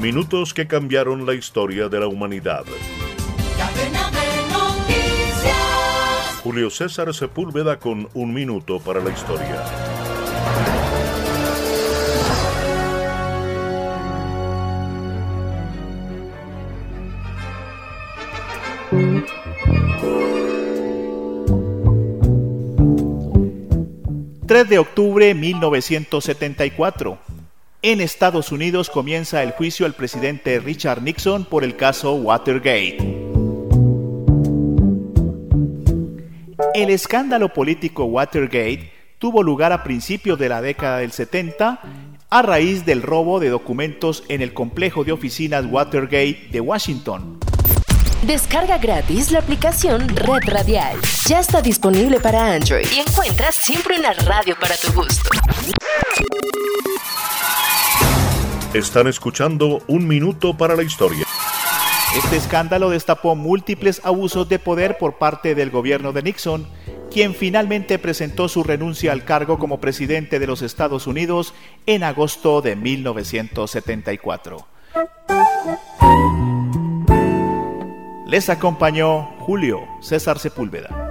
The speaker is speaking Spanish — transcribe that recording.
Minutos que cambiaron la historia de la humanidad. Julio César Sepúlveda con un minuto para la historia. 3 de octubre de 1974. En Estados Unidos comienza el juicio al presidente Richard Nixon por el caso Watergate. El escándalo político Watergate tuvo lugar a principios de la década del 70 a raíz del robo de documentos en el complejo de oficinas Watergate de Washington. Descarga gratis la aplicación Red Radial. Ya está disponible para Android y encuentras siempre una radio para tu gusto. Están escuchando Un Minuto para la Historia. Este escándalo destapó múltiples abusos de poder por parte del gobierno de Nixon, quien finalmente presentó su renuncia al cargo como presidente de los Estados Unidos en agosto de 1974. Les acompañó Julio César Sepúlveda.